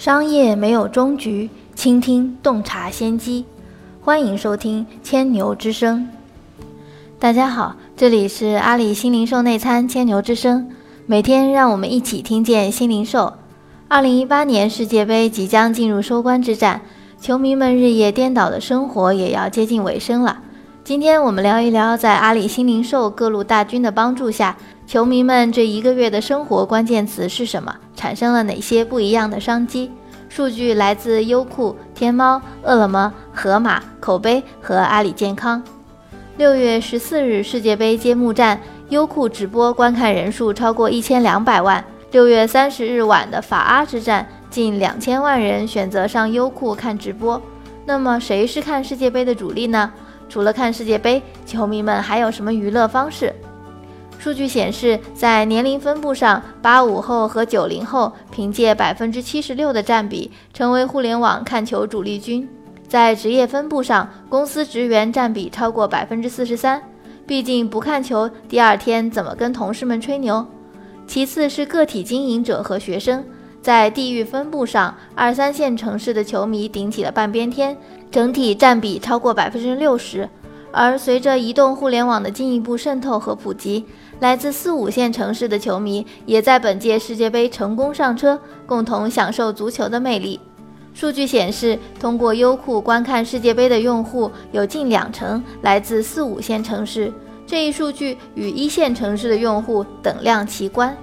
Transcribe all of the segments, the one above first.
商业没有终局，倾听洞察先机。欢迎收听千牛之声。大家好，这里是阿里新零售内参千牛之声，每天让我们一起听见新零售。二零一八年世界杯即将进入收官之战，球迷们日夜颠倒的生活也要接近尾声了。今天我们聊一聊，在阿里新零售各路大军的帮助下。球迷们这一个月的生活关键词是什么？产生了哪些不一样的商机？数据来自优酷、天猫、饿了么、盒马、口碑和阿里健康。六月十四日世界杯揭幕战，优酷直播观看人数超过一千两百万。六月三十日晚的法阿之战，近两千万人选择上优酷看直播。那么谁是看世界杯的主力呢？除了看世界杯，球迷们还有什么娱乐方式？数据显示，在年龄分布上，八五后和九零后凭借百分之七十六的占比，成为互联网看球主力军。在职业分布上，公司职员占比超过百分之四十三。毕竟不看球，第二天怎么跟同事们吹牛？其次是个体经营者和学生。在地域分布上，二三线城市的球迷顶起了半边天，整体占比超过百分之六十。而随着移动互联网的进一步渗透和普及，来自四五线城市的球迷也在本届世界杯成功上车，共同享受足球的魅力。数据显示，通过优酷观看世界杯的用户有近两成来自四五线城市，这一数据与一线城市的用户等量齐观。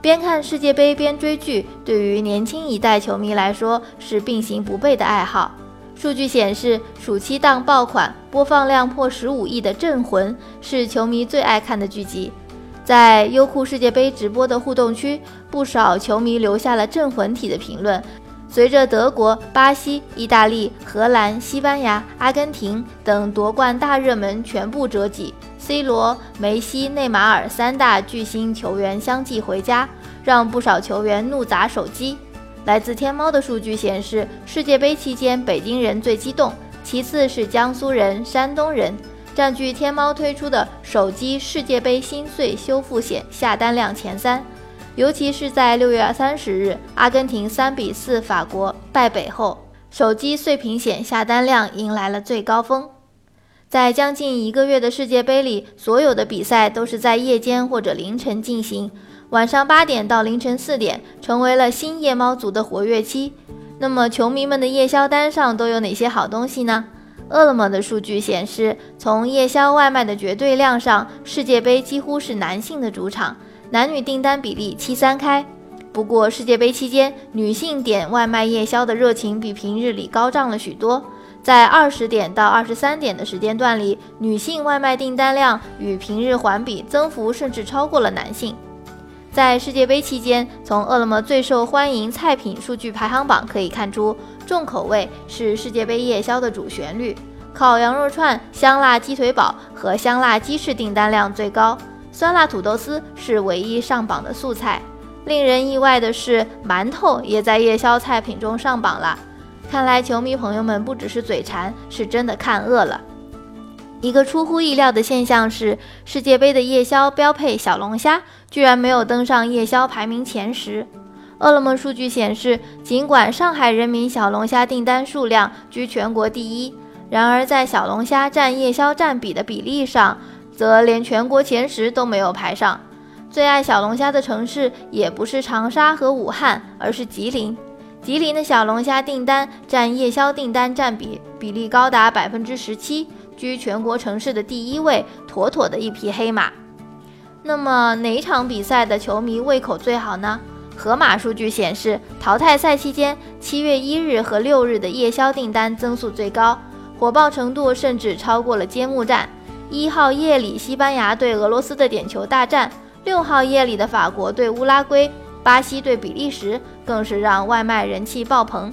边看世界杯边追剧，对于年轻一代球迷来说是并行不悖的爱好。数据显示，暑期档爆款、播放量破十五亿的《镇魂》是球迷最爱看的剧集。在优酷世界杯直播的互动区，不少球迷留下了“镇魂”体的评论。随着德国、巴西、意大利、荷兰、西班牙、阿根廷等夺冠大热门全部折戟，C 罗、梅西、内马尔三大巨星球员相继回家，让不少球员怒砸手机。来自天猫的数据显示，世界杯期间北京人最激动，其次是江苏人、山东人，占据天猫推出的手机世界杯心碎修复险下单量前三。尤其是在六月三十日，阿根廷三比四法国败北后，手机碎屏险下单量迎来了最高峰。在将近一个月的世界杯里，所有的比赛都是在夜间或者凌晨进行。晚上八点到凌晨四点成为了新夜猫族的活跃期。那么，球迷们的夜宵单上都有哪些好东西呢？饿了么的数据显示，从夜宵外卖的绝对量上，世界杯几乎是男性的主场，男女订单比例七三开。不过，世界杯期间女性点外卖夜宵的热情比平日里高涨了许多。在二十点到二十三点的时间段里，女性外卖订单量与平日环比增幅甚至超过了男性。在世界杯期间，从饿了么最受欢迎菜品数据排行榜可以看出，重口味是世界杯夜宵的主旋律。烤羊肉串、香辣鸡腿堡和香辣鸡翅订单量最高，酸辣土豆丝是唯一上榜的素菜。令人意外的是，馒头也在夜宵菜品中上榜了。看来球迷朋友们不只是嘴馋，是真的看饿了。一个出乎意料的现象是，世界杯的夜宵标配小龙虾居然没有登上夜宵排名前十。饿了么数据显示，尽管上海人民小龙虾订单数量居全国第一，然而在小龙虾占夜宵占比的比例上，则连全国前十都没有排上。最爱小龙虾的城市也不是长沙和武汉，而是吉林。吉林的小龙虾订单占夜宵订单占比比例高达百分之十七。居全国城市的第一位，妥妥的一匹黑马。那么哪场比赛的球迷胃口最好呢？盒马数据显示，淘汰赛期间七月一日和六日的夜宵订单增速最高，火爆程度甚至超过了揭幕战。一号夜里西班牙对俄罗斯的点球大战，六号夜里的法国对乌拉圭，巴西对比利时，更是让外卖人气爆棚。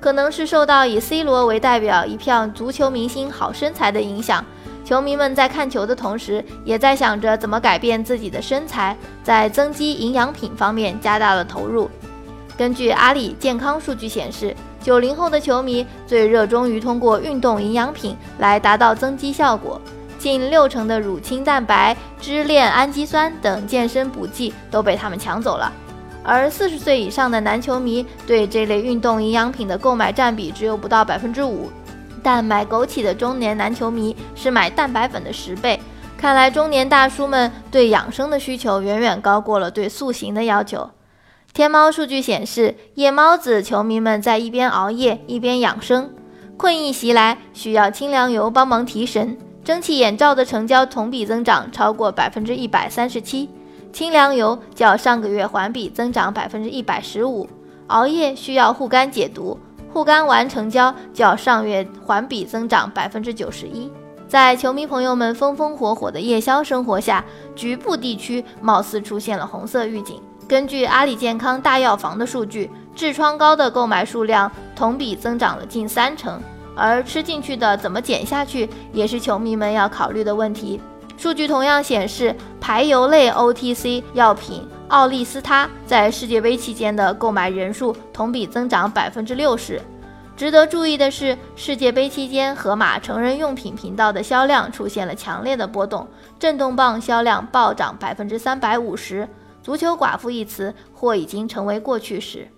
可能是受到以 C 罗为代表一票足球明星好身材的影响，球迷们在看球的同时，也在想着怎么改变自己的身材，在增肌营养品方面加大了投入。根据阿里健康数据显示，九零后的球迷最热衷于通过运动营养品来达到增肌效果，近六成的乳清蛋白、支链氨基酸等健身补剂都被他们抢走了。而四十岁以上的男球迷对这类运动营养品的购买占比只有不到百分之五，但买枸杞的中年男球迷是买蛋白粉的十倍。看来中年大叔们对养生的需求远远高过了对塑形的要求。天猫数据显示，夜猫子球迷们在一边熬夜一边养生，困意袭来需要清凉油帮忙提神。蒸汽眼罩的成交同比增长超过百分之一百三十七，清凉油较上个月环比增长百分之一百十五。熬夜需要护肝解毒，护肝丸成交较上月环比增长百分之九十一。在球迷朋友们风风火火的夜宵生活下，局部地区貌似出现了红色预警。根据阿里健康大药房的数据，痔疮膏的购买数量同比增长了近三成，而吃进去的怎么减下去，也是球迷们要考虑的问题。数据同样显示，排油类 OTC 药品奥利司他在世界杯期间的购买人数同比增长百分之六十。值得注意的是，世界杯期间，盒马成人用品频道的销量出现了强烈的波动，震动棒销量暴涨百分之三百五十。足球寡妇一词或已经成为过去时。